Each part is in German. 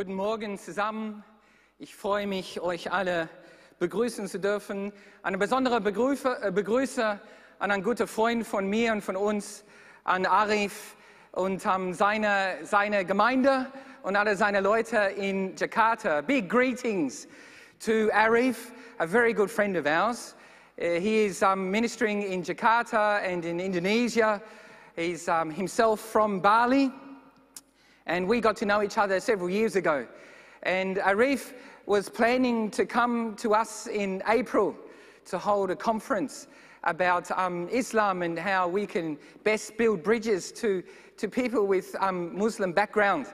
Guten Morgen zusammen. Ich freue mich, euch alle begrüßen zu dürfen. Eine besondere äh, Begrüße an einen guten Freund von mir und von uns, an Arif und um, seine, seine Gemeinde und alle seine Leute in Jakarta. Big greetings to Arif, a very good friend of ours. Uh, he is um, ministering in Jakarta and in Indonesia. He's um, himself from Bali. And we got to know each other several years ago. And Arif was planning to come to us in April to hold a conference about um, Islam and how we can best build bridges to, to people with um, Muslim background.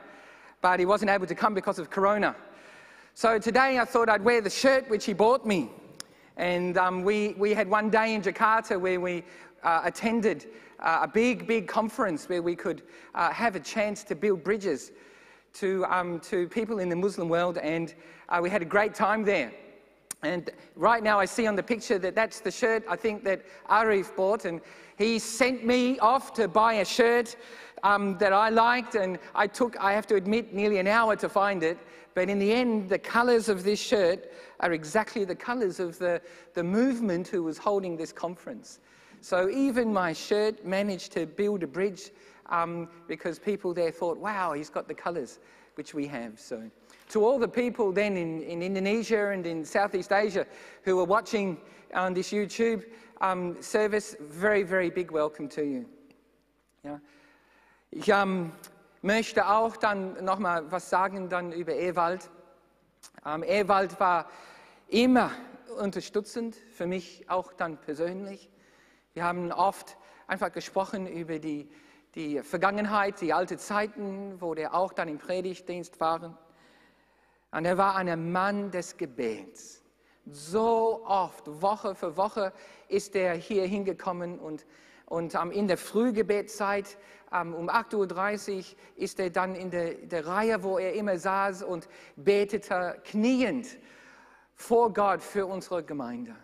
But he wasn't able to come because of Corona. So today I thought I'd wear the shirt which he bought me. And um, we, we had one day in Jakarta where we uh, attended uh, a big, big conference where we could uh, have a chance to build bridges to, um, to people in the Muslim world. And uh, we had a great time there. And right now, I see on the picture that that's the shirt I think that Arif bought. And he sent me off to buy a shirt um, that I liked. And I took, I have to admit, nearly an hour to find it. But in the end, the colors of this shirt are exactly the colors of the, the movement who was holding this conference. So even my shirt managed to build a bridge um, because people there thought, wow, he's got the colors which we have. So to all the people then in, in Indonesia and in Southeast Asia who are watching on this YouTube um, service, very, very big welcome to you. Ja. Ich ähm, möchte auch dann nochmal was sagen dann über Ewald. Ähm, Ewald war immer unterstützend für mich auch dann persönlich. Wir haben oft einfach gesprochen über die, die Vergangenheit, die alten Zeiten, wo der auch dann im Predigtdienst war. Und er war ein Mann des Gebets. So oft, Woche für Woche, ist er hier hingekommen und, und in der Frühgebetszeit um, um 8.30 Uhr ist er dann in der, der Reihe, wo er immer saß und betete, kniend vor Gott für unsere Gemeinde.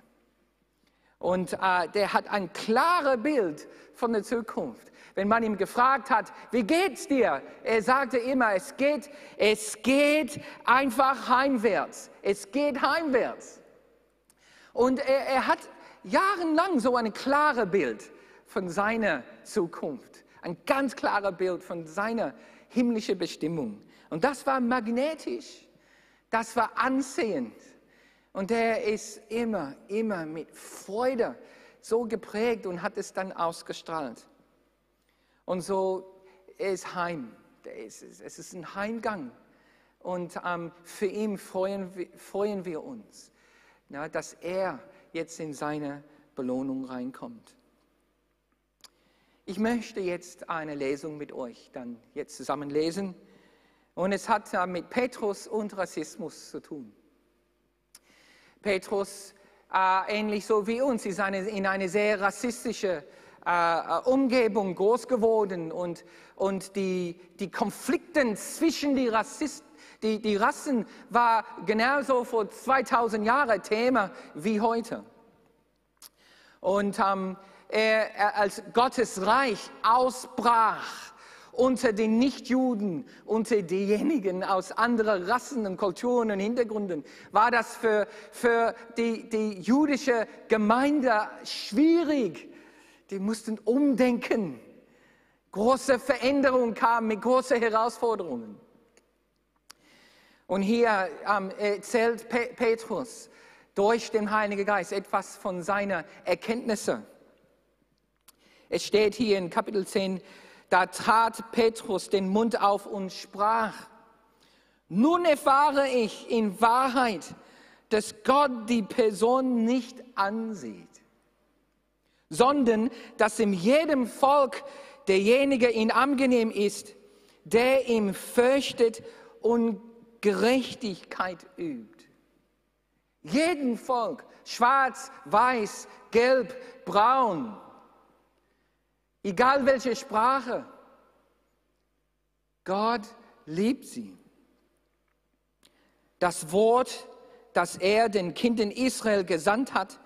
Und äh, der hat ein klares Bild von der Zukunft. Wenn man ihn gefragt hat, wie geht's dir? Er sagte immer, es geht, es geht einfach heimwärts. Es geht heimwärts. Und er, er hat jahrelang so ein klares Bild von seiner Zukunft. Ein ganz klares Bild von seiner himmlischen Bestimmung. Und das war magnetisch. Das war ansehend. Und er ist immer, immer mit Freude so geprägt und hat es dann ausgestrahlt. Und so ist Heim. Es ist ein Heimgang. Und ähm, für ihn freuen wir, freuen wir uns, ja, dass er jetzt in seine Belohnung reinkommt. Ich möchte jetzt eine Lesung mit euch dann jetzt zusammen lesen. Und es hat mit Petrus und Rassismus zu tun. Petrus, äh, ähnlich so wie uns, ist eine, in eine sehr rassistische äh, Umgebung groß geworden und, und die, die Konflikte zwischen die, Rassisten, die, die Rassen war genauso vor 2000 Jahren Thema wie heute. Und ähm, er, als Gottes Reich ausbrach, unter den Nichtjuden, unter diejenigen aus anderen Rassen und Kulturen und Hintergründen, war das für, für die, die jüdische Gemeinde schwierig. Die mussten umdenken. Große Veränderungen kamen mit großen Herausforderungen. Und hier ähm, erzählt Petrus durch den Heiligen Geist etwas von seiner Erkenntnisse. Es steht hier in Kapitel 10, da trat Petrus den Mund auf und sprach, nun erfahre ich in Wahrheit, dass Gott die Person nicht ansieht, sondern dass in jedem Volk derjenige ihn angenehm ist, der ihm fürchtet und Gerechtigkeit übt. Jeden Volk, schwarz, weiß, gelb, braun, Egal welche Sprache. Gott liebt sie. Das Wort, das er den Kindern Israel gesandt hat,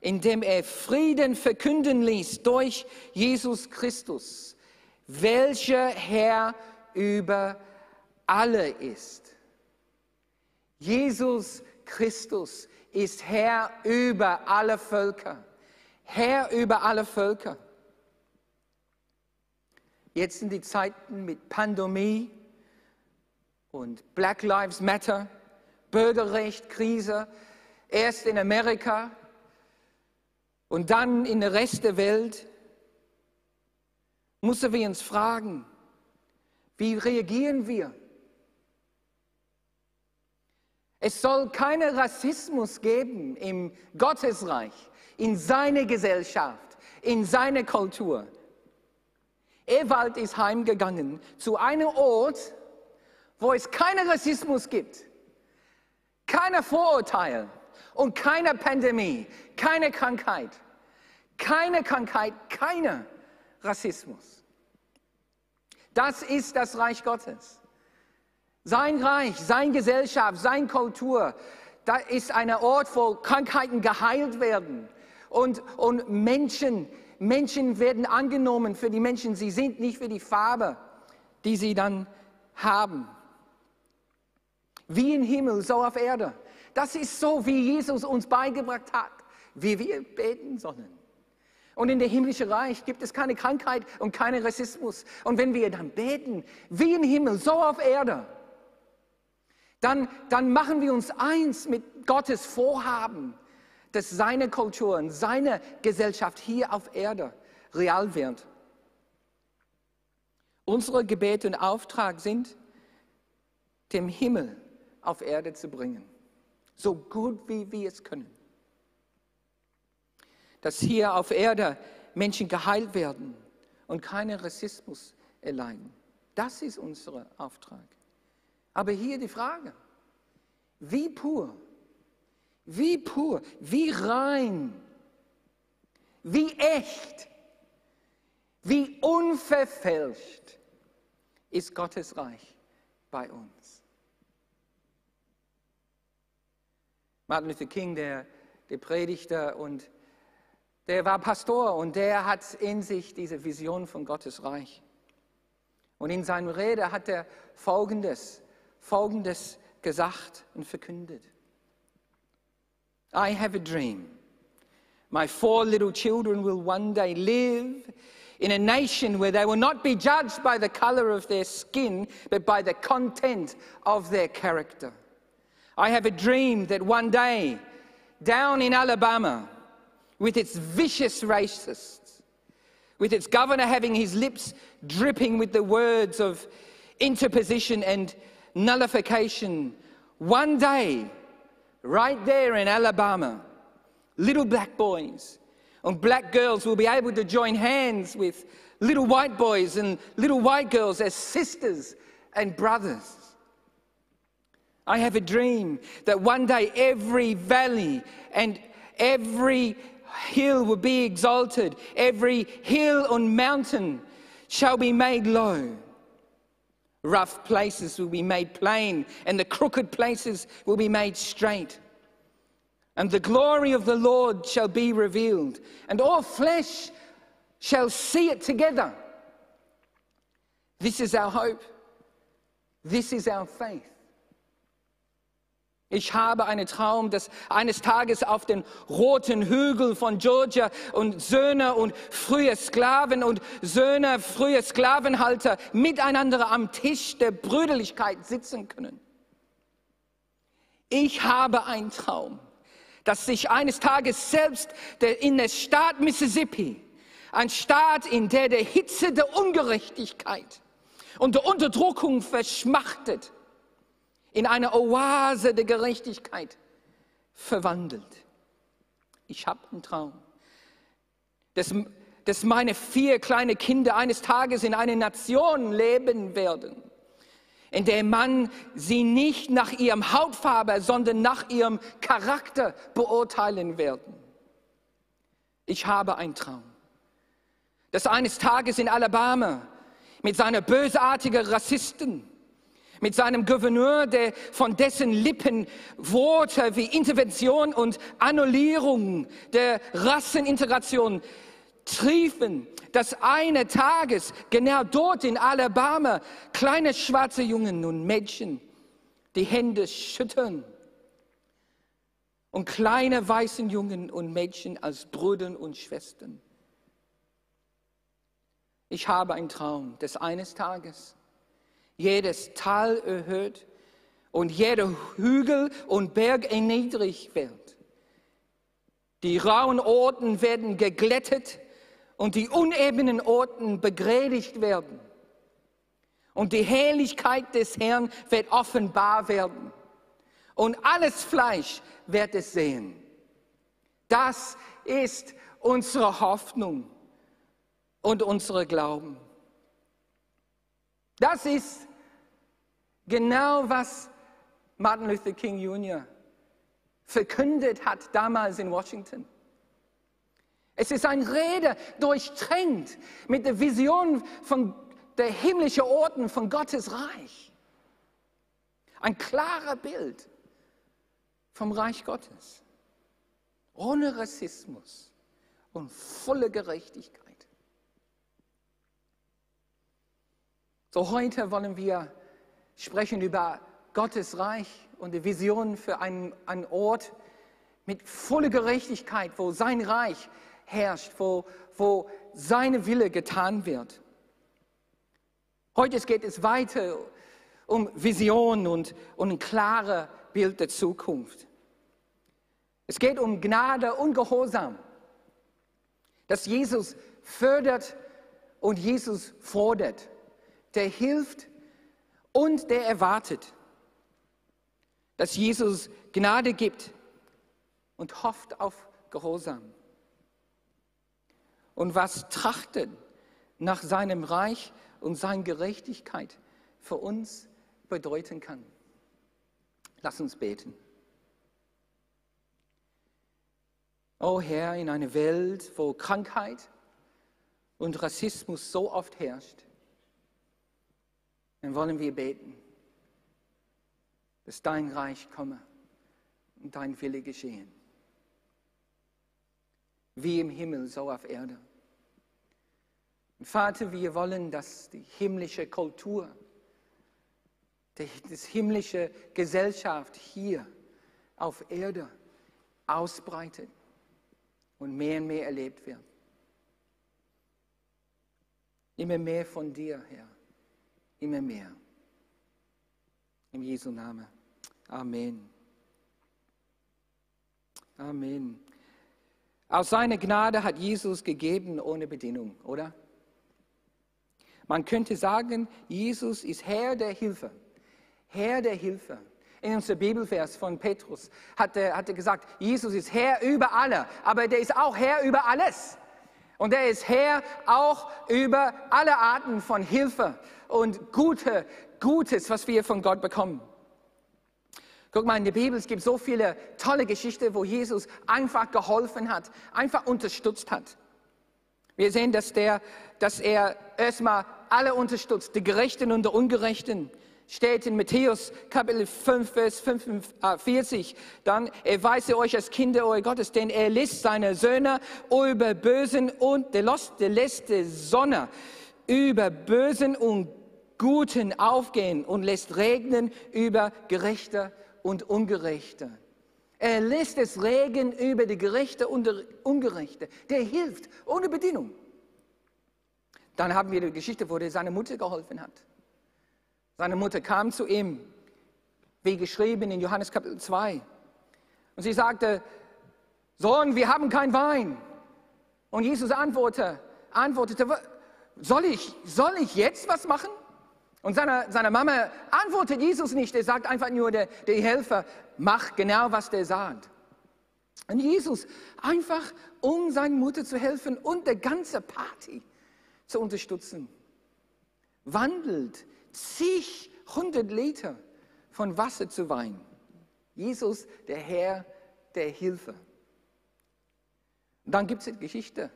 indem er Frieden verkünden ließ durch Jesus Christus, welcher Herr über alle ist. Jesus Christus ist Herr über alle Völker. Herr über alle Völker. Jetzt sind die Zeiten mit Pandemie und Black Lives Matter, Bürgerrecht, Krise, erst in Amerika und dann in der Rest der Welt, müssen wir uns fragen, wie reagieren wir? Es soll keinen Rassismus geben im Gottesreich, in seiner Gesellschaft, in seiner Kultur. Ewald ist heimgegangen zu einem Ort, wo es keinen Rassismus gibt, keine Vorurteile und keine Pandemie, keine Krankheit, keine Krankheit, keine Rassismus. Das ist das Reich Gottes. Sein Reich, seine Gesellschaft, seine Kultur, da ist ein Ort, wo Krankheiten geheilt werden und, und Menschen, Menschen werden angenommen für die Menschen. Sie sind nicht für die Farbe, die sie dann haben. Wie im Himmel, so auf Erde. Das ist so, wie Jesus uns beigebracht hat, wie wir beten sollen. Und in dem himmlischen Reich gibt es keine Krankheit und keinen Rassismus. Und wenn wir dann beten, wie im Himmel, so auf Erde, dann, dann machen wir uns eins mit Gottes Vorhaben, dass seine Kultur und seine Gesellschaft hier auf Erde real wird. Unsere Gebete und Auftrag sind, dem Himmel auf Erde zu bringen, so gut wie wir es können dass hier auf Erde Menschen geheilt werden und keinen Rassismus erleiden. Das ist unser Auftrag. Aber hier die Frage, wie pur, wie pur, wie rein, wie echt, wie unverfälscht ist Gottes Reich bei uns. Martin Luther King, der, der Predigter und der war Pastor und der hat in sich diese Vision von Gottes Reich. Und in seiner Rede hat er Folgendes, Folgendes gesagt und verkündet. I have a dream. My four little children will one day live in a nation where they will not be judged by the color of their skin, but by the content of their character. I have a dream that one day, down in Alabama, with its vicious racists, with its governor having his lips dripping with the words of interposition and nullification. One day, right there in Alabama, little black boys and black girls will be able to join hands with little white boys and little white girls as sisters and brothers. I have a dream that one day every valley and every hill will be exalted, every hill and mountain shall be made low. Rough places will be made plain, and the crooked places will be made straight. And the glory of the Lord shall be revealed, and all flesh shall see it together. This is our hope. This is our faith. Ich habe einen Traum, dass eines Tages auf den roten Hügel von Georgia und Söhne und frühe Sklaven und Söhne, frühe Sklavenhalter miteinander am Tisch der Brüderlichkeit sitzen können. Ich habe einen Traum, dass sich eines Tages selbst in der Staat Mississippi, ein Staat, in der der Hitze der Ungerechtigkeit und der Unterdrückung verschmachtet, in eine Oase der Gerechtigkeit verwandelt. Ich habe einen Traum, dass, dass meine vier kleine Kinder eines Tages in einer Nation leben werden, in der man sie nicht nach ihrem Hautfarbe, sondern nach ihrem Charakter beurteilen werden. Ich habe einen Traum, dass eines Tages in Alabama mit seiner bösartigen Rassisten mit seinem Gouverneur, der von dessen Lippen Worte wie Intervention und Annullierung der Rassenintegration triefen, dass eines Tages genau dort in Alabama kleine schwarze Jungen und Mädchen die Hände schüttern und kleine weißen Jungen und Mädchen als Brüder und Schwestern. Ich habe einen Traum, dass eines Tages jedes Tal erhöht und jeder Hügel und Berg erniedrigt wird. Die rauen Orten werden geglättet und die unebenen Orten begrädigt werden. Und die Herrlichkeit des Herrn wird offenbar werden. Und alles Fleisch wird es sehen. Das ist unsere Hoffnung und unsere Glauben. Das ist genau, was Martin Luther King Jr. verkündet hat damals in Washington. Es ist ein Rede durchtränkt mit der Vision von der himmlischen Orten von Gottes Reich. Ein klarer Bild vom Reich Gottes. Ohne Rassismus und volle Gerechtigkeit. So heute wollen wir sprechen über Gottes Reich und die Vision für einen, einen Ort mit voller Gerechtigkeit, wo sein Reich herrscht, wo, wo seine Wille getan wird. Heute geht es weiter um Vision und, und ein klares Bild der Zukunft. Es geht um Gnade und Gehorsam, dass Jesus fördert und Jesus fordert, der hilft und der erwartet, dass Jesus Gnade gibt und hofft auf Gehorsam. Und was trachtet nach seinem Reich und seiner Gerechtigkeit für uns bedeuten kann. Lass uns beten. O Herr, in einer Welt, wo Krankheit und Rassismus so oft herrscht, dann wollen wir beten, dass dein Reich komme und dein Wille geschehen. Wie im Himmel, so auf Erde. Und Vater, wir wollen, dass die himmlische Kultur, die, die himmlische Gesellschaft hier auf Erde ausbreitet und mehr und mehr erlebt wird. Immer mehr von dir, Herr immer mehr. Im Jesu Namen. Amen. Amen. Aus seiner Gnade hat Jesus gegeben ohne Bedingung, oder? Man könnte sagen, Jesus ist Herr der Hilfe. Herr der Hilfe. In unserem Bibelvers von Petrus hat er, hat er gesagt, Jesus ist Herr über alle, aber der ist auch Herr über alles. Und er ist Herr auch über alle Arten von Hilfe und Gute, Gutes, was wir von Gott bekommen. Guck mal, in der Bibel, es gibt so viele tolle Geschichten, wo Jesus einfach geholfen hat, einfach unterstützt hat. Wir sehen, dass, der, dass er erstmal alle unterstützt, die Gerechten und die Ungerechten steht in Matthäus Kapitel 5, Vers 45. Dann erweise euch als Kinder euer Gottes, denn er lässt seine Söhne über Bösen und der lässt die Sonne über Bösen und Guten aufgehen und lässt regnen über Gerechte und Ungerechte. Er lässt es regnen über die Gerechte und die Ungerechte. Der hilft ohne Bedingung. Dann haben wir die Geschichte, wo er seine Mutter geholfen hat. Seine Mutter kam zu ihm, wie geschrieben in Johannes Kapitel 2. Und sie sagte, Sohn, wir haben kein Wein. Und Jesus antwortete, antwortete soll, ich, soll ich jetzt was machen? Und seine, seine Mama antwortet Jesus nicht. Er sagt einfach nur, der, der Helfer, mach genau, was der sagt. Und Jesus, einfach um seiner Mutter zu helfen und der ganze Party zu unterstützen, wandelt zig hundert Liter von Wasser zu Wein. Jesus, der Herr der Hilfe. Und dann gibt es eine Geschichte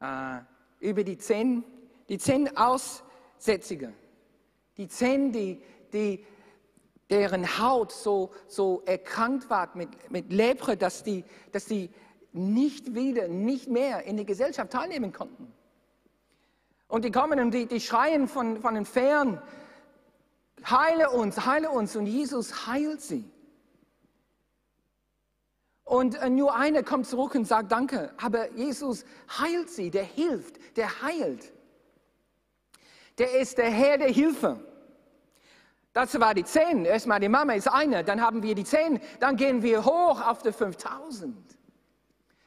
äh, über die zehn, die zehn Aussätzige, die zehn, die, die, deren Haut so, so erkrankt war mit, mit Lepre, dass die, dass die nicht wieder, nicht mehr in der Gesellschaft teilnehmen konnten. Und die kommen und die, die schreien von, von den Fern, heile uns, heile uns. Und Jesus heilt sie. Und äh, nur einer kommt zurück und sagt Danke. Aber Jesus heilt sie, der hilft, der heilt. Der ist der Herr der Hilfe. Dazu war die zehn. Erstmal die Mama ist eine, dann haben wir die zehn, dann gehen wir hoch auf die 5000.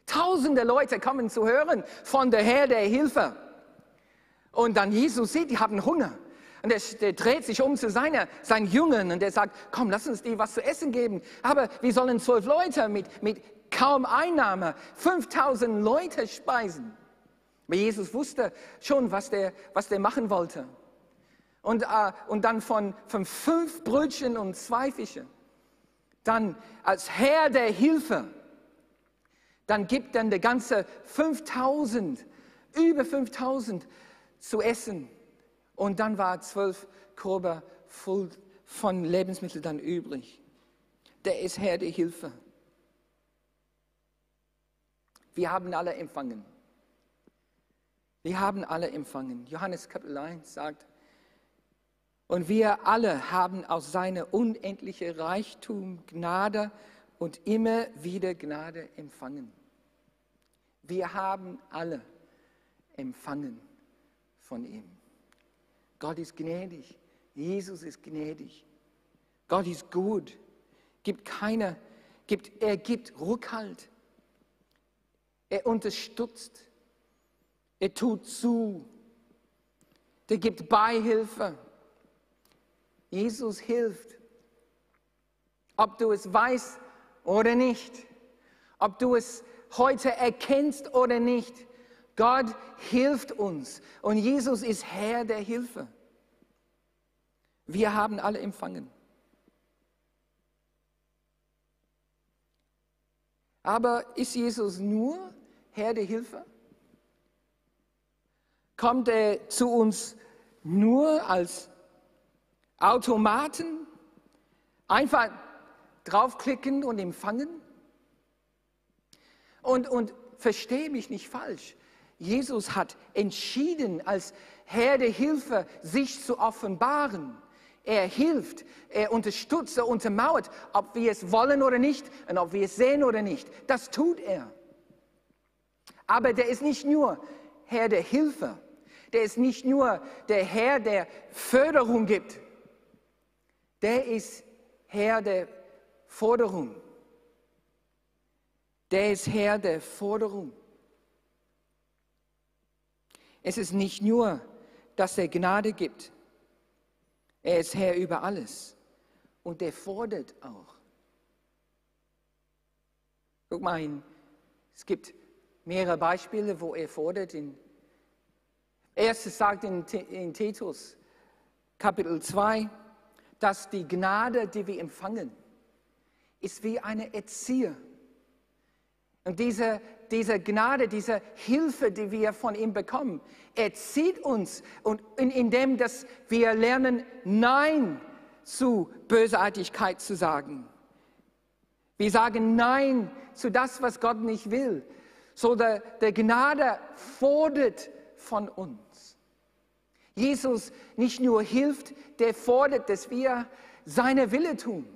Tausende Leute kommen zu hören von der Herr der Hilfe. Und dann Jesus sieht, die haben Hunger. Und er, dreht sich um zu seiner, seinen Jüngern und er sagt, komm, lass uns dir was zu essen geben. Aber wir sollen zwölf Leute mit, mit kaum Einnahme, 5000 Leute speisen. Aber Jesus wusste schon, was der, was der machen wollte. Und, äh, und dann von, von fünf Brötchen und zwei Fischen. Dann als Herr der Hilfe. Dann gibt dann der ganze 5000, über 5000 zu essen. Und dann war zwölf Körbe voll von Lebensmitteln dann übrig. Der ist Herr der Hilfe. Wir haben alle empfangen. Wir haben alle empfangen. Johannes Kapitel 1 sagt, und wir alle haben aus seiner unendlichen Reichtum Gnade und immer wieder Gnade empfangen. Wir haben alle empfangen von ihm. Gott ist gnädig. Jesus ist gnädig. Gott ist gut. Gibt keine, gibt, er gibt Rückhalt. Er unterstützt. Er tut zu. Er gibt Beihilfe. Jesus hilft. Ob du es weißt oder nicht, ob du es heute erkennst oder nicht, Gott hilft uns und Jesus ist Herr der Hilfe. Wir haben alle empfangen. Aber ist Jesus nur Herr der Hilfe? Kommt er zu uns nur als Automaten einfach draufklicken und empfangen? Und, und verstehe mich nicht falsch. Jesus hat entschieden, als Herr der Hilfe sich zu offenbaren. Er hilft, er unterstützt, er untermauert, ob wir es wollen oder nicht und ob wir es sehen oder nicht. Das tut er. Aber der ist nicht nur Herr der Hilfe, der ist nicht nur der Herr, der Förderung gibt, der ist Herr der Forderung. Der ist Herr der Forderung. Es ist nicht nur, dass er Gnade gibt. Er ist Herr über alles. Und er fordert auch. Guck mal, es gibt mehrere Beispiele, wo er fordert. In, erstes sagt in, in Titus, Kapitel 2, dass die Gnade, die wir empfangen, ist wie eine Erzieher. Und diese, diese Gnade, diese Hilfe, die wir von ihm bekommen, erzieht uns und in, indem dass wir lernen, Nein zu Bösartigkeit zu sagen. Wir sagen Nein zu das, was Gott nicht will. So der, der Gnade fordert von uns. Jesus nicht nur hilft, der fordert, dass wir seine Wille tun.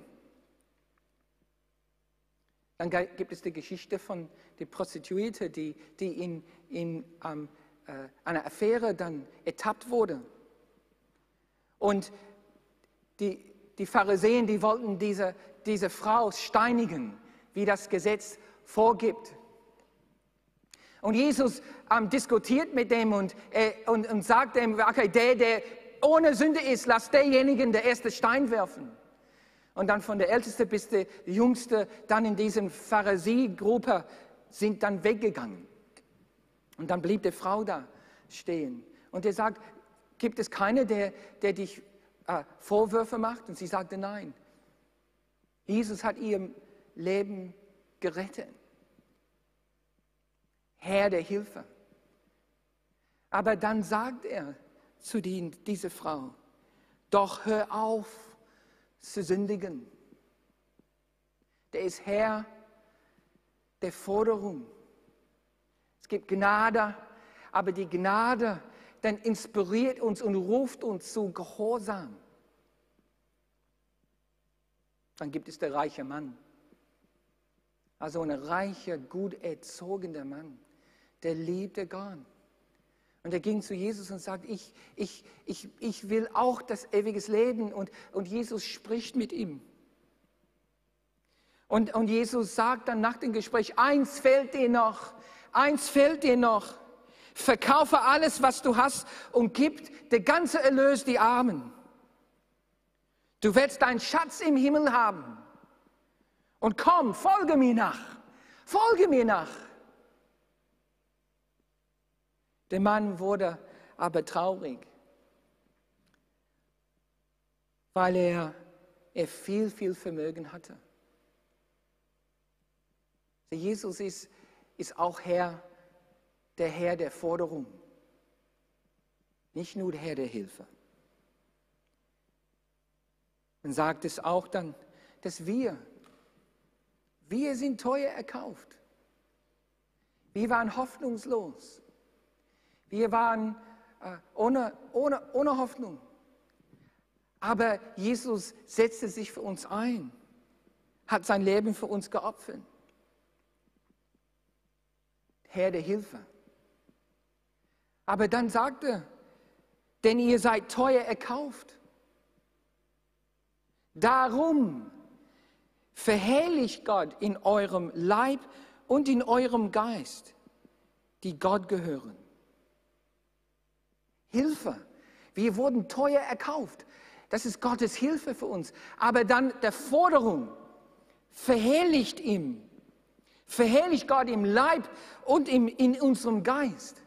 Dann gibt es die Geschichte von der Prostituierte, die, die in, in ähm, äh, einer Affäre dann ertappt wurde. Und die, die Pharisäer, die wollten diese, diese Frau steinigen, wie das Gesetz vorgibt. Und Jesus ähm, diskutiert mit dem und, äh, und, und sagt dem, okay, der, der ohne Sünde ist, lass derjenigen der erste Stein werfen. Und dann von der Älteste bis der Jüngste, dann in diesen Pharisäergruppe, sind dann weggegangen. Und dann blieb die Frau da stehen. Und er sagt, gibt es keine, der, der dich äh, Vorwürfe macht? Und sie sagte, nein. Jesus hat ihr Leben gerettet. Herr der Hilfe. Aber dann sagt er zu die, dieser Frau, doch hör auf zu sündigen. Der ist Herr der Forderung. Es gibt Gnade, aber die Gnade, dann inspiriert uns und ruft uns zu Gehorsam. Dann gibt es der reiche Mann. Also ein reicher, gut erzogener Mann, der liebte Gott. Und er ging zu Jesus und sagt, ich, ich, ich, ich will auch das ewige Leben. Und, und Jesus spricht mit ihm. Und, und Jesus sagt dann nach dem Gespräch, eins fehlt dir noch, eins fehlt dir noch. Verkaufe alles, was du hast und gib der ganze Erlös die Armen. Du wirst deinen Schatz im Himmel haben. Und komm, folge mir nach. Folge mir nach. Der Mann wurde aber traurig, weil er, er viel, viel Vermögen hatte. Jesus ist, ist auch Herr, der Herr der Forderung, nicht nur der Herr der Hilfe. Man sagt es auch dann, dass wir, wir sind teuer erkauft. Wir waren hoffnungslos. Wir waren äh, ohne, ohne, ohne Hoffnung. Aber Jesus setzte sich für uns ein, hat sein Leben für uns geopfert. Herr der Hilfe. Aber dann sagte, denn ihr seid teuer erkauft. Darum verherrlicht Gott in eurem Leib und in eurem Geist, die Gott gehören. Hilfe. Wir wurden teuer erkauft. Das ist Gottes Hilfe für uns. Aber dann der Forderung, verherrlicht ihm Verherrlicht Gott im Leib und im, in unserem Geist.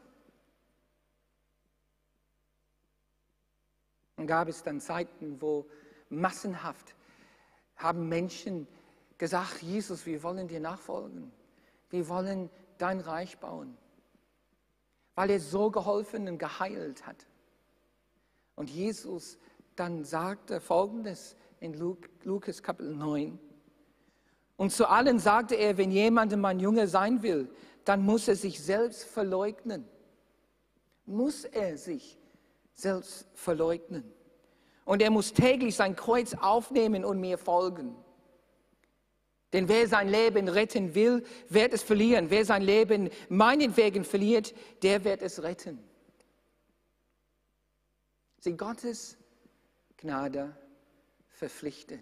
Und gab es dann Zeiten, wo massenhaft haben Menschen gesagt, Jesus, wir wollen dir nachfolgen. Wir wollen dein Reich bauen. Weil er so geholfen und geheilt hat. Und Jesus dann sagte Folgendes in Lukas Kapitel 9. Und zu allen sagte er, wenn jemand mein Junge sein will, dann muss er sich selbst verleugnen. Muss er sich selbst verleugnen. Und er muss täglich sein Kreuz aufnehmen und mir folgen. Denn wer sein Leben retten will, wird es verlieren. Wer sein Leben meinetwegen verliert, der wird es retten. Sie Gottes Gnade verpflichtet.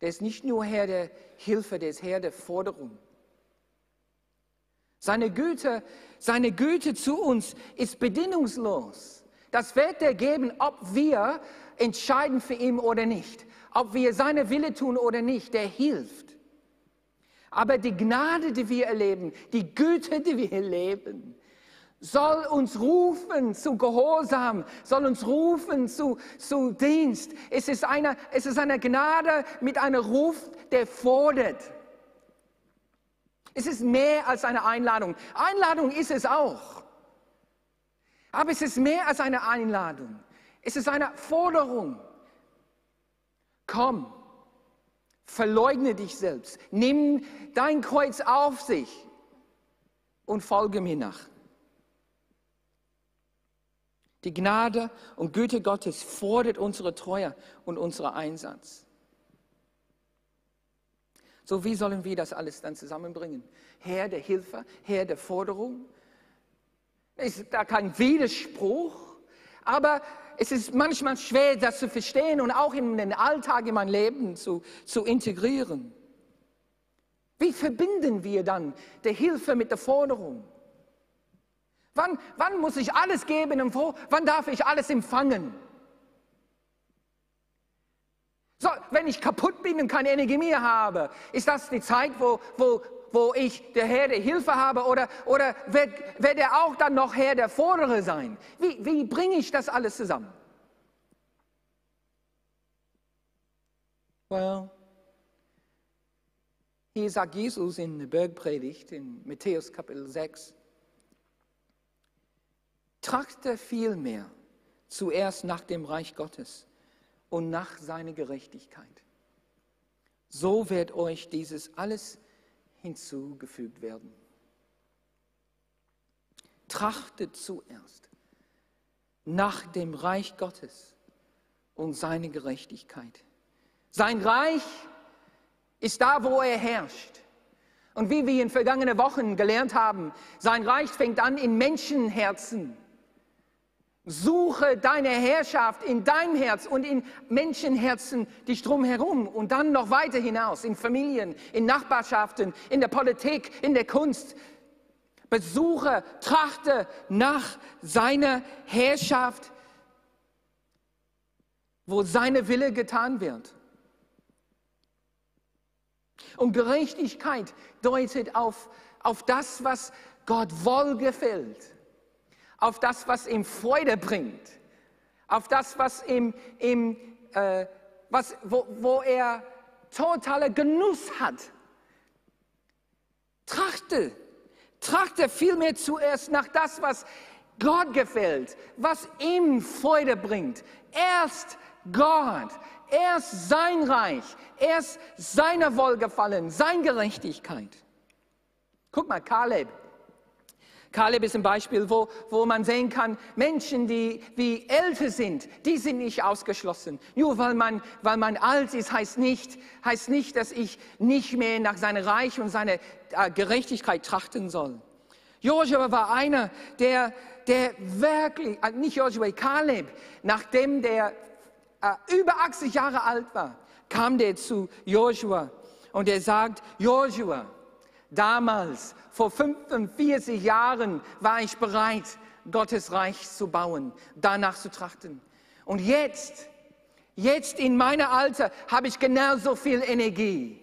Der ist nicht nur Herr der Hilfe, der ist Herr der Forderung. Seine Güte, seine Güte zu uns ist bedingungslos. Das wird er geben, ob wir entscheiden für ihn oder nicht, ob wir seine Wille tun oder nicht. Der hilft. Aber die Gnade, die wir erleben, die Güte, die wir erleben, soll uns rufen zu Gehorsam, soll uns rufen zu, zu Dienst. Es ist, eine, es ist eine Gnade mit einem Ruf, der fordert. Es ist mehr als eine Einladung. Einladung ist es auch. Aber es ist mehr als eine Einladung. Es ist eine Forderung. Komm, verleugne dich selbst. Nimm dein Kreuz auf sich und folge mir nach. Die Gnade und Güte Gottes fordert unsere Treue und unseren Einsatz. So, wie sollen wir das alles dann zusammenbringen? Herr der Hilfe, Herr der Forderung. Es ist da kein Widerspruch, aber es ist manchmal schwer, das zu verstehen und auch in den Alltag, in mein Leben zu, zu integrieren. Wie verbinden wir dann der Hilfe mit der Forderung? Wann, wann muss ich alles geben und wo, wann darf ich alles empfangen? So, wenn ich kaputt bin und keine Energie mehr habe, ist das die Zeit, wo, wo, wo ich der Herr der Hilfe habe oder, oder wird, wird er auch dann noch Herr der Vordere sein? Wie, wie bringe ich das alles zusammen? Well, hier sagt Jesus in der Bergpredigt in Matthäus Kapitel 6, Trachte vielmehr zuerst nach dem Reich Gottes und nach seiner Gerechtigkeit. So wird euch dieses alles hinzugefügt werden. Trachtet zuerst nach dem Reich Gottes und seine Gerechtigkeit. Sein Reich ist da, wo er herrscht. Und wie wir in vergangenen Wochen gelernt haben, sein Reich fängt an in Menschenherzen. Suche deine Herrschaft in deinem Herz und in Menschenherzen dich drumherum und dann noch weiter hinaus, in Familien, in Nachbarschaften, in der Politik, in der Kunst. Besuche, trachte nach seiner Herrschaft, wo seine Wille getan wird. Und Gerechtigkeit deutet auf, auf das, was Gott wohlgefällt auf das, was ihm Freude bringt, auf das, was ihm, ihm äh, was, wo, wo er totale Genuss hat. Trachte, trachte vielmehr zuerst nach das, was Gott gefällt, was ihm Freude bringt. Erst Gott, erst sein Reich, erst seine Wohlgefallen, seine Gerechtigkeit. Guck mal, Kaleb, Kaleb ist ein Beispiel, wo, wo man sehen kann, Menschen, die wie älter sind, die sind nicht ausgeschlossen. Nur weil man, weil man alt ist, heißt nicht, heißt nicht, dass ich nicht mehr nach seinem Reich und seiner äh, Gerechtigkeit trachten soll. Joshua war einer, der, der wirklich, äh, nicht Joshua, Kaleb, nachdem der äh, über 80 Jahre alt war, kam der zu Joshua und er sagt, Joshua, damals vor 45 Jahren war ich bereit, Gottes Reich zu bauen, danach zu trachten. Und jetzt, jetzt in meinem Alter habe ich genauso viel Energie,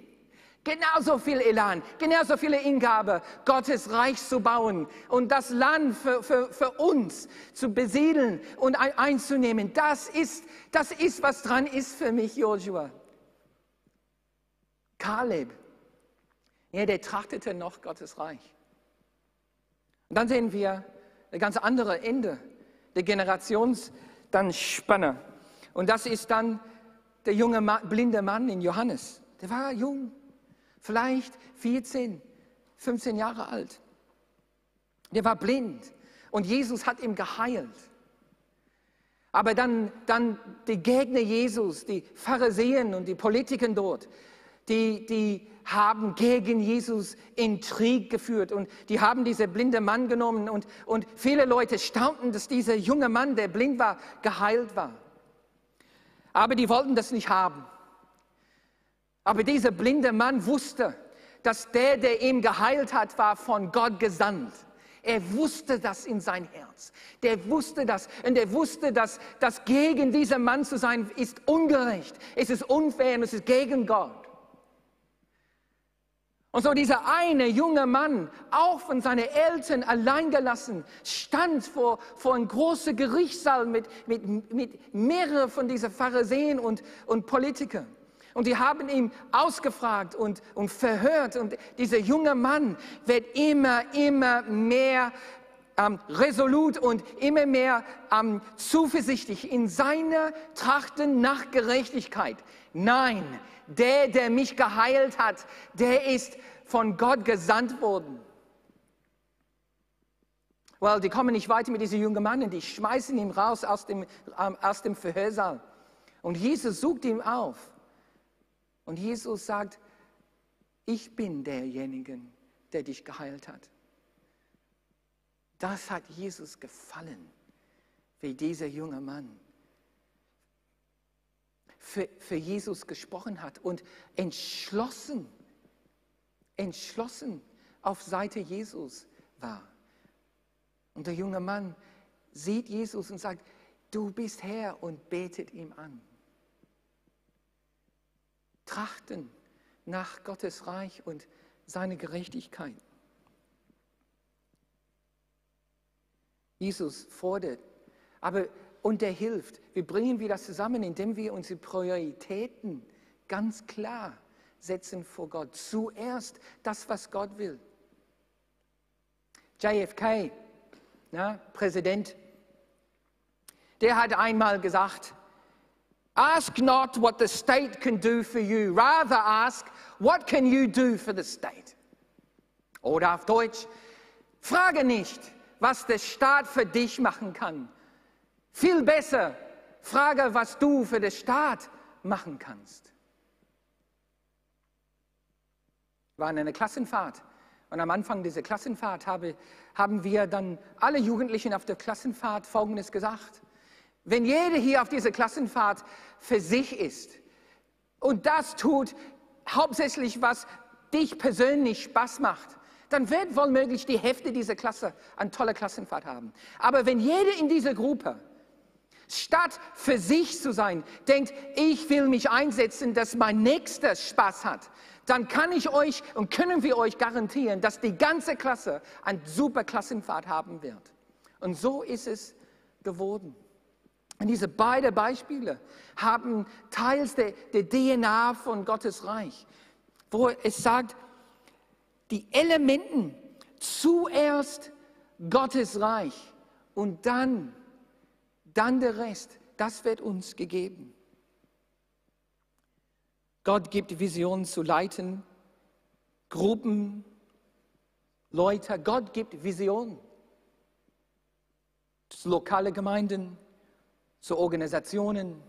genauso viel Elan, genauso viele Hingabe, Gottes Reich zu bauen und das Land für, für, für uns zu besiedeln und einzunehmen. Das ist, das ist, was dran ist für mich, Joshua. Kaleb ja, der trachtete noch Gottes Reich. Und dann sehen wir ein ganz andere Ende der Generationsspanne. Und das ist dann der junge blinde Mann in Johannes. Der war jung, vielleicht 14, 15 Jahre alt. Der war blind und Jesus hat ihn geheilt. Aber dann, dann die Gegner Jesus, die Pharisäen und die Politiker dort, die, die haben gegen Jesus Intrig geführt und die haben diesen blinden Mann genommen und, und viele Leute staunten, dass dieser junge Mann, der blind war, geheilt war. Aber die wollten das nicht haben. Aber dieser blinde Mann wusste, dass der, der ihn geheilt hat, war von Gott gesandt. Er wusste das in sein Herz. Der wusste das. Und er wusste, dass das gegen diesen Mann zu sein ist ungerecht. Es ist unfair und es ist gegen Gott. Und so dieser eine junge Mann, auch von seinen Eltern alleingelassen, stand vor, vor einem großen Gerichtssaal mit, mit, mit mehreren von diesen Pharisäen und, und Politikern. Und die haben ihn ausgefragt und, und verhört. Und dieser junge Mann wird immer, immer mehr ähm, resolut und immer mehr ähm, zuversichtlich in seiner Trachten nach Gerechtigkeit. Nein, der, der mich geheilt hat, der ist von Gott gesandt worden. Well, die kommen nicht weiter mit diesen jungen Mann und die schmeißen ihn raus aus dem, ähm, aus dem Verhörsaal. Und Jesus sucht ihn auf. Und Jesus sagt, ich bin derjenige, der dich geheilt hat. Das hat Jesus gefallen, wie dieser junge Mann für, für Jesus gesprochen hat und entschlossen, entschlossen auf Seite Jesus war. Und der junge Mann sieht Jesus und sagt, du bist Herr und betet ihm an. Trachten nach Gottes Reich und seine Gerechtigkeit. Jesus fordert, aber und er hilft. Wie bringen wir das zusammen, indem wir unsere Prioritäten ganz klar setzen vor Gott. Zuerst das, was Gott will. JFK, na, Präsident, der hat einmal gesagt, Ask not what the state can do for you, rather ask, what can you do for the state? Oder auf Deutsch, frage nicht, was der Staat für dich machen kann, viel besser, frage, was du für den Staat machen kannst. Wir waren in einer Klassenfahrt. Und am Anfang dieser Klassenfahrt habe, haben wir dann alle Jugendlichen auf der Klassenfahrt Folgendes gesagt. Wenn jeder hier auf dieser Klassenfahrt für sich ist und das tut hauptsächlich, was dich persönlich Spaß macht, dann wird wohl möglich die Hälfte dieser Klasse eine tolle Klassenfahrt haben. Aber wenn jeder in dieser Gruppe statt für sich zu sein, denkt, ich will mich einsetzen, dass mein Nächster Spaß hat, dann kann ich euch und können wir euch garantieren, dass die ganze Klasse eine super Klassenfahrt haben wird. Und so ist es geworden. Und diese beiden Beispiele haben teils der, der DNA von Gottes Reich, wo es sagt, die Elementen zuerst Gottes Reich und dann, dann der Rest, das wird uns gegeben. Gott gibt Visionen zu leiten, Gruppen, Leute. Gott gibt Visionen zu lokalen Gemeinden, zu Organisationen.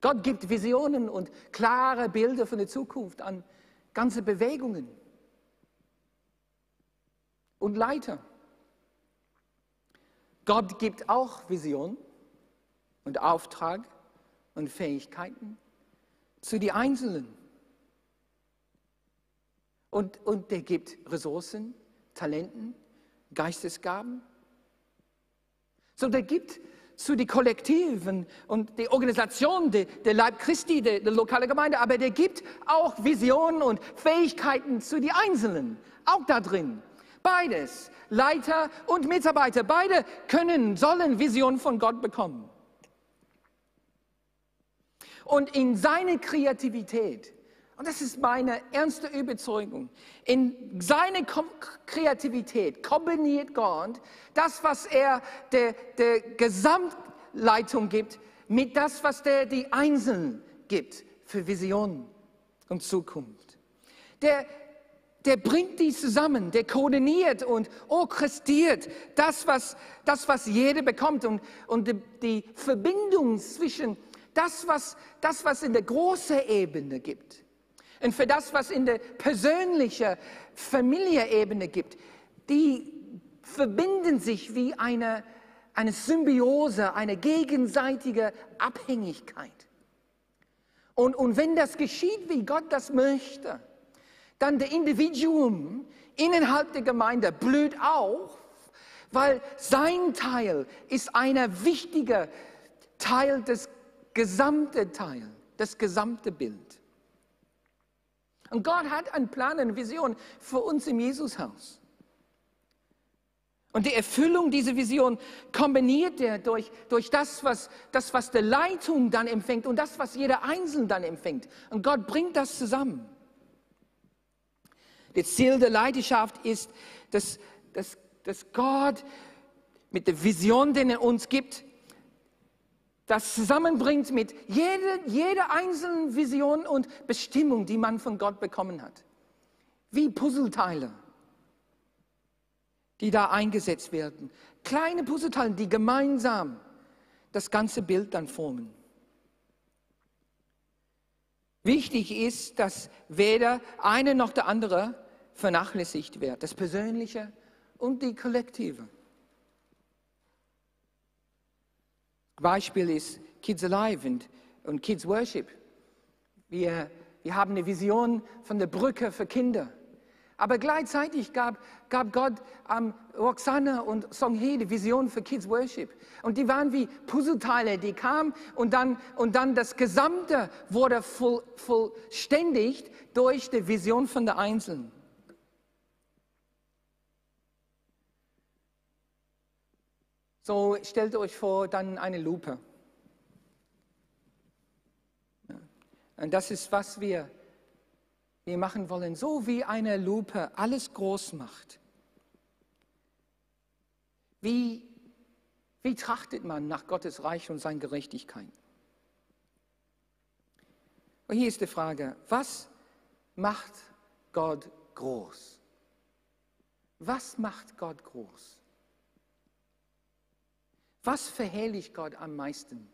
Gott gibt Visionen und klare Bilder von der Zukunft an ganze Bewegungen und Leiter. Gott gibt auch Vision und Auftrag und Fähigkeiten zu den Einzelnen. Und, und der gibt Ressourcen, Talenten, Geistesgaben. So, der gibt zu den Kollektiven und der Organisation der, der Leib Christi, der, der lokale Gemeinde, aber der gibt auch Visionen und Fähigkeiten zu den Einzelnen, auch da drin. Beides, Leiter und Mitarbeiter, beide können, sollen Visionen von Gott bekommen. Und in seine Kreativität, und das ist meine ernste Überzeugung, in seine Kreativität kombiniert Gott das, was er der, der Gesamtleitung gibt, mit das, was der die Einzelnen gibt für Visionen und Zukunft. Der, der bringt die zusammen, der koordiniert und orchestriert das, was, das, was jeder bekommt und, und die, die Verbindung zwischen das was, das, was in der großen Ebene gibt und für das, was in der persönlichen Familienebene gibt, die verbinden sich wie eine, eine Symbiose, eine gegenseitige Abhängigkeit. Und, und wenn das geschieht, wie Gott das möchte, dann der Individuum innerhalb der Gemeinde blüht auf, weil sein Teil ist ein wichtiger Teil des gesamten Teil, das gesamte Bild. Und Gott hat einen Plan, eine Vision für uns im Jesushaus. Und die Erfüllung dieser Vision kombiniert er durch, durch das, was, das, was der Leitung dann empfängt und das, was jeder Einzelne dann empfängt. Und Gott bringt das zusammen. Das Ziel der Leidenschaft ist, dass, dass, dass Gott mit der Vision, die er uns gibt, das zusammenbringt mit jeder, jeder einzelnen Vision und Bestimmung, die man von Gott bekommen hat. Wie Puzzleteile, die da eingesetzt werden. Kleine Puzzleteile, die gemeinsam das ganze Bild dann formen. Wichtig ist, dass weder eine noch der andere vernachlässigt wird, das Persönliche und die Kollektive. Beispiel ist Kids Alive und, und Kids Worship. Wir, wir haben eine Vision von der Brücke für Kinder. Aber gleichzeitig gab, gab Gott ähm, Roxana und Song Hee die Vision für Kids Worship. Und die waren wie Puzzleteile, die kamen und dann, und dann das Gesamte wurde voll, vollständigt durch die Vision von der Einzelnen. So stellt euch vor, dann eine Lupe. Und das ist, was wir, wir machen wollen, so wie eine Lupe alles groß macht. Wie, wie trachtet man nach Gottes Reich und seiner Gerechtigkeit? Und hier ist die Frage, was macht Gott groß? Was macht Gott groß? Was verherrlicht Gott am meisten?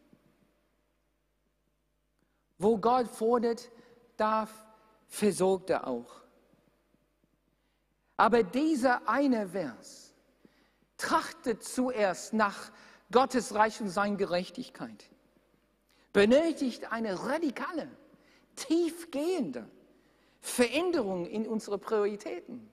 Wo Gott fordert, darf, versorgt er auch. Aber dieser eine Vers trachtet zuerst nach Gottes Reich und seiner Gerechtigkeit, benötigt eine radikale, tiefgehende Veränderung in unsere Prioritäten.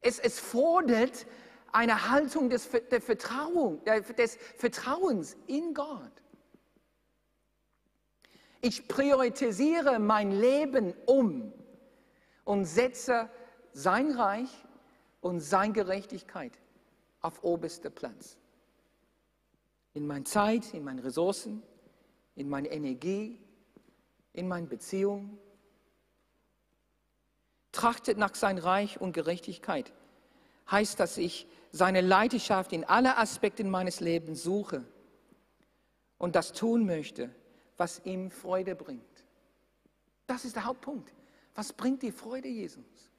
Es, es fordert eine Haltung des, der Vertrauung, des Vertrauens in Gott. Ich priorisiere mein Leben um und setze sein Reich und seine Gerechtigkeit auf oberster Platz. In meiner Zeit, in meinen Ressourcen, in meiner Energie, in meinen Beziehungen. Trachtet nach sein Reich und Gerechtigkeit. Heißt, dass ich seine Leidenschaft in alle Aspekte meines Lebens suche und das tun möchte, was ihm Freude bringt. Das ist der Hauptpunkt. Was bringt die Freude Jesus?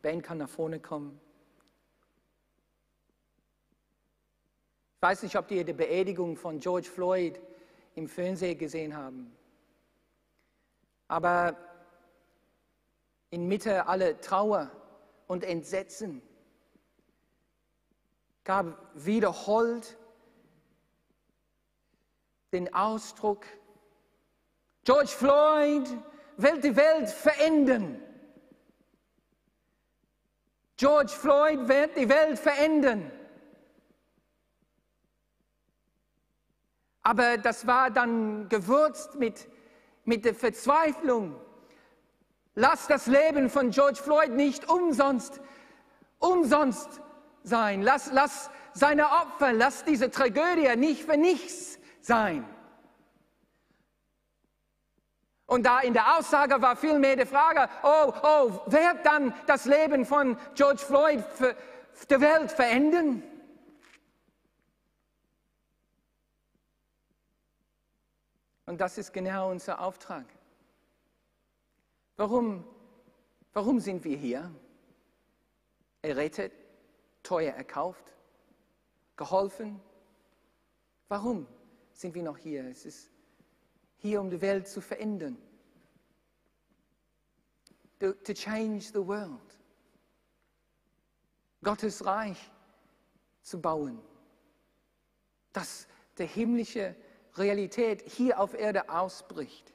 Ben kann nach vorne kommen. Ich weiß nicht, ob ihr die Beerdigung von George Floyd im Fernsehen gesehen haben. Aber inmitten aller Trauer und Entsetzen gab wiederholt den Ausdruck, George Floyd will die Welt verändern. George Floyd wird die Welt verändern. Aber das war dann gewürzt mit, mit der Verzweiflung. Lass das Leben von George Floyd nicht umsonst, umsonst sein. Lass, lass seine Opfer, lass diese Tragödie nicht für nichts sein. Und da in der Aussage war vielmehr die Frage, oh, oh, wird dann das Leben von George Floyd für, die Welt verändern? Und das ist genau unser Auftrag. Warum, warum sind wir hier? Errettet, teuer erkauft, geholfen. Warum sind wir noch hier? Es ist hier, um die Welt zu verändern. To, to change the world. Gottes Reich zu bauen. Dass der himmlische Realität hier auf Erde ausbricht.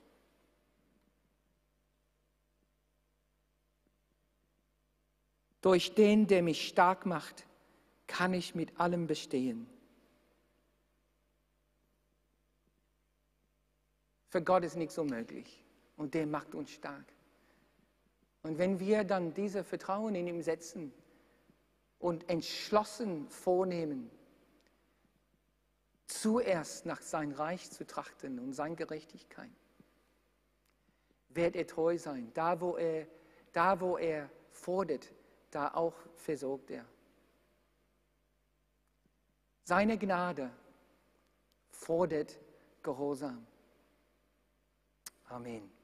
Durch den, der mich stark macht, kann ich mit allem bestehen. Für Gott ist nichts unmöglich und der macht uns stark. Und wenn wir dann dieses Vertrauen in ihm setzen und entschlossen vornehmen, zuerst nach sein Reich zu trachten und seine Gerechtigkeit, wird er treu sein. Da, wo er, da, wo er fordert, da auch versorgt er. Seine Gnade fordert Gehorsam. Amen.